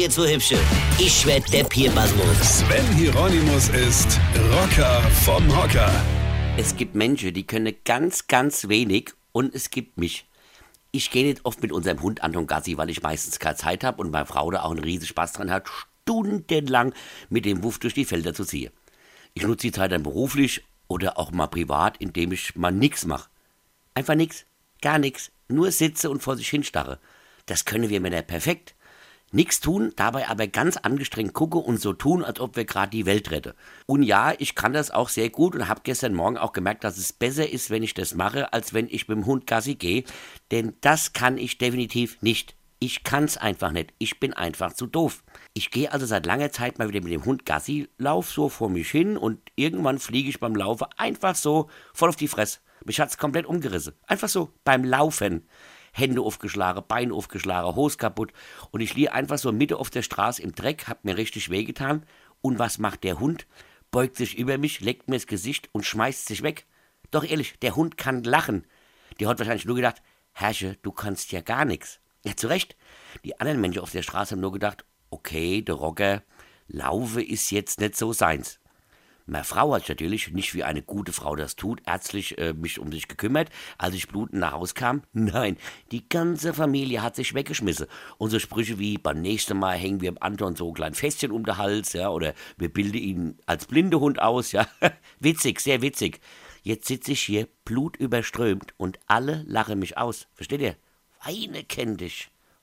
jetzt so hübsche. Ich werd der Pierpasmus. Sven Hieronymus ist Rocker vom Hocker. Es gibt Menschen, die können ganz, ganz wenig und es gibt mich. Ich gehe nicht oft mit unserem Hund Anton Gassi, weil ich meistens keine Zeit habe und meine Frau da auch einen riesen Spaß dran hat, stundenlang mit dem Wuff durch die Felder zu ziehen. Ich nutze die Zeit dann beruflich oder auch mal privat, indem ich mal nichts mache. Einfach nichts, gar nichts, nur sitze und vor sich hinstarre. Das können wir Männer perfekt. Nix tun, dabei aber ganz angestrengt gucke und so tun, als ob wir gerade die Welt retten. Und ja, ich kann das auch sehr gut und habe gestern Morgen auch gemerkt, dass es besser ist, wenn ich das mache, als wenn ich mit dem Hund Gassi gehe. Denn das kann ich definitiv nicht. Ich kann's einfach nicht. Ich bin einfach zu doof. Ich gehe also seit langer Zeit mal wieder mit dem Hund Gassi, lauf so vor mich hin und irgendwann fliege ich beim Laufen einfach so voll auf die Fresse. Mich hat's komplett umgerissen. Einfach so beim Laufen. Hände aufgeschlagen, Beine aufgeschlagen, Hose kaputt. Und ich liege einfach so Mitte auf der Straße im Dreck, hab mir richtig wehgetan. Und was macht der Hund? Beugt sich über mich, leckt mir das Gesicht und schmeißt sich weg. Doch ehrlich, der Hund kann lachen. Der hat wahrscheinlich nur gedacht, Herrsche, du kannst ja gar nichts. Ja, zu Recht. Die anderen Menschen auf der Straße haben nur gedacht, okay, der Rocker, Laufe ist jetzt nicht so seins. Meine Frau hat natürlich, nicht wie eine gute Frau das tut, ärztlich äh, mich um sich gekümmert, als ich blutend nach Hause kam. Nein, die ganze Familie hat sich weggeschmissen. Und so Sprüche wie, beim nächsten Mal hängen wir im Anton so ein kleines Fässchen um den Hals, ja, oder wir bilden ihn als Blindehund aus, ja. witzig, sehr witzig. Jetzt sitze ich hier, blutüberströmt, und alle lachen mich aus. Versteht ihr? Weine kenn dich.